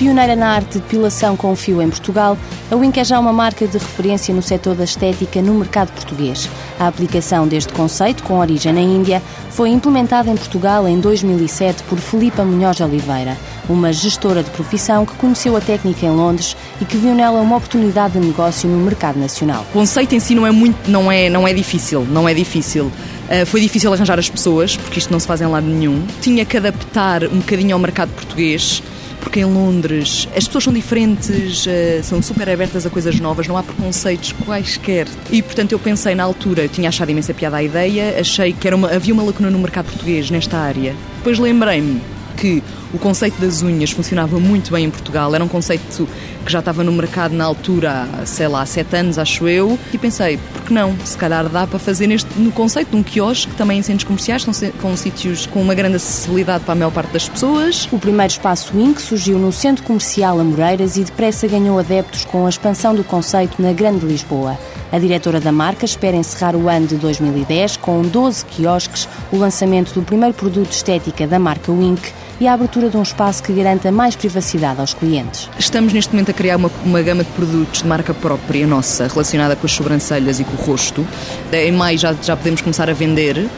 Pioneira na arte de depilação com fio em Portugal, a Wink é já uma marca de referência no setor da estética no mercado português. A aplicação deste conceito, com origem na Índia, foi implementada em Portugal em 2007 por Filipa Munhoz Oliveira, uma gestora de profissão que conheceu a técnica em Londres e que viu nela uma oportunidade de negócio no mercado nacional. O conceito em si não é muito, não é, não é difícil, não é difícil. Uh, foi difícil arranjar as pessoas, porque isto não se faz em lado nenhum. Tinha que adaptar um bocadinho ao mercado português porque em Londres as pessoas são diferentes, eh, são super abertas a coisas novas, não há preconceitos quaisquer. E portanto eu pensei na altura, eu tinha achado imensa piada a ideia, achei que era uma, havia uma lacuna no mercado português nesta área. Depois lembrei-me que o conceito das unhas funcionava muito bem em Portugal, era um conceito que já estava no mercado na altura, sei lá, há sete anos, acho eu, e pensei, por que não? Se calhar dá para fazer neste, no conceito de um quiosque, também em centros comerciais, com, com sítios com uma grande acessibilidade para a maior parte das pessoas. O primeiro espaço Wink surgiu no Centro Comercial Amoreiras e depressa ganhou adeptos com a expansão do conceito na Grande Lisboa. A diretora da marca espera encerrar o ano de 2010 com 12 quiosques, o lançamento do primeiro produto estética da marca Wink e a abertura de um espaço que garanta mais privacidade aos clientes. Estamos neste momento a criar uma, uma gama de produtos de marca própria nossa, relacionada com as sobrancelhas e com o rosto. Em maio já, já podemos começar a vender.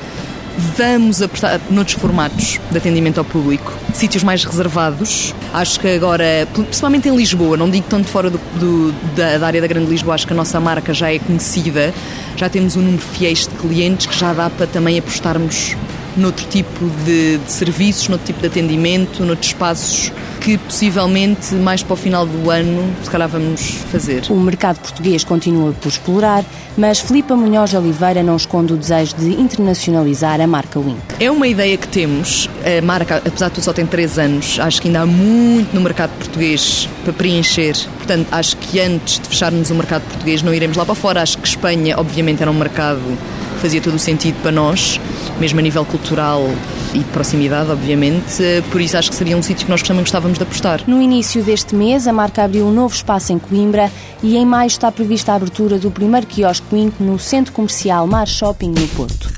Vamos apostar noutros formatos de atendimento ao público, sítios mais reservados. Acho que agora, principalmente em Lisboa, não digo tanto fora do, do, da, da, área da Grande Lisboa, acho que a nossa marca já é conhecida, já temos um número fiéis de clientes que já dá para também apostarmos noutro tipo de, de serviços, noutro tipo de atendimento, noutros espaços que possivelmente mais para o final do ano se calhar vamos fazer. O mercado português continua por explorar, mas Filipa Munhoz Oliveira não esconde o desejo de internacionalizar a marca Wink. É uma ideia que temos, a marca, apesar de tudo só tem 3 anos, acho que ainda há muito no mercado português para preencher. Portanto, acho que antes de fecharmos o mercado português não iremos lá para fora. Acho que Espanha, obviamente, era um mercado fazia todo o sentido para nós mesmo a nível cultural e de proximidade, obviamente. Por isso acho que seria um sítio que nós também gostávamos de apostar. No início deste mês, a marca abriu um novo espaço em Coimbra e em maio está prevista a abertura do primeiro quiosque Wink no Centro Comercial Mar Shopping no Porto.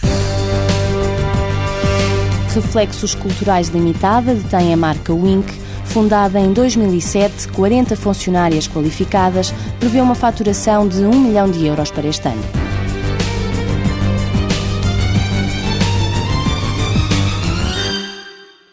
Reflexos Culturais Limitada detém a marca Wink, fundada em 2007, 40 funcionárias qualificadas, prevê uma faturação de 1 milhão de euros para este ano.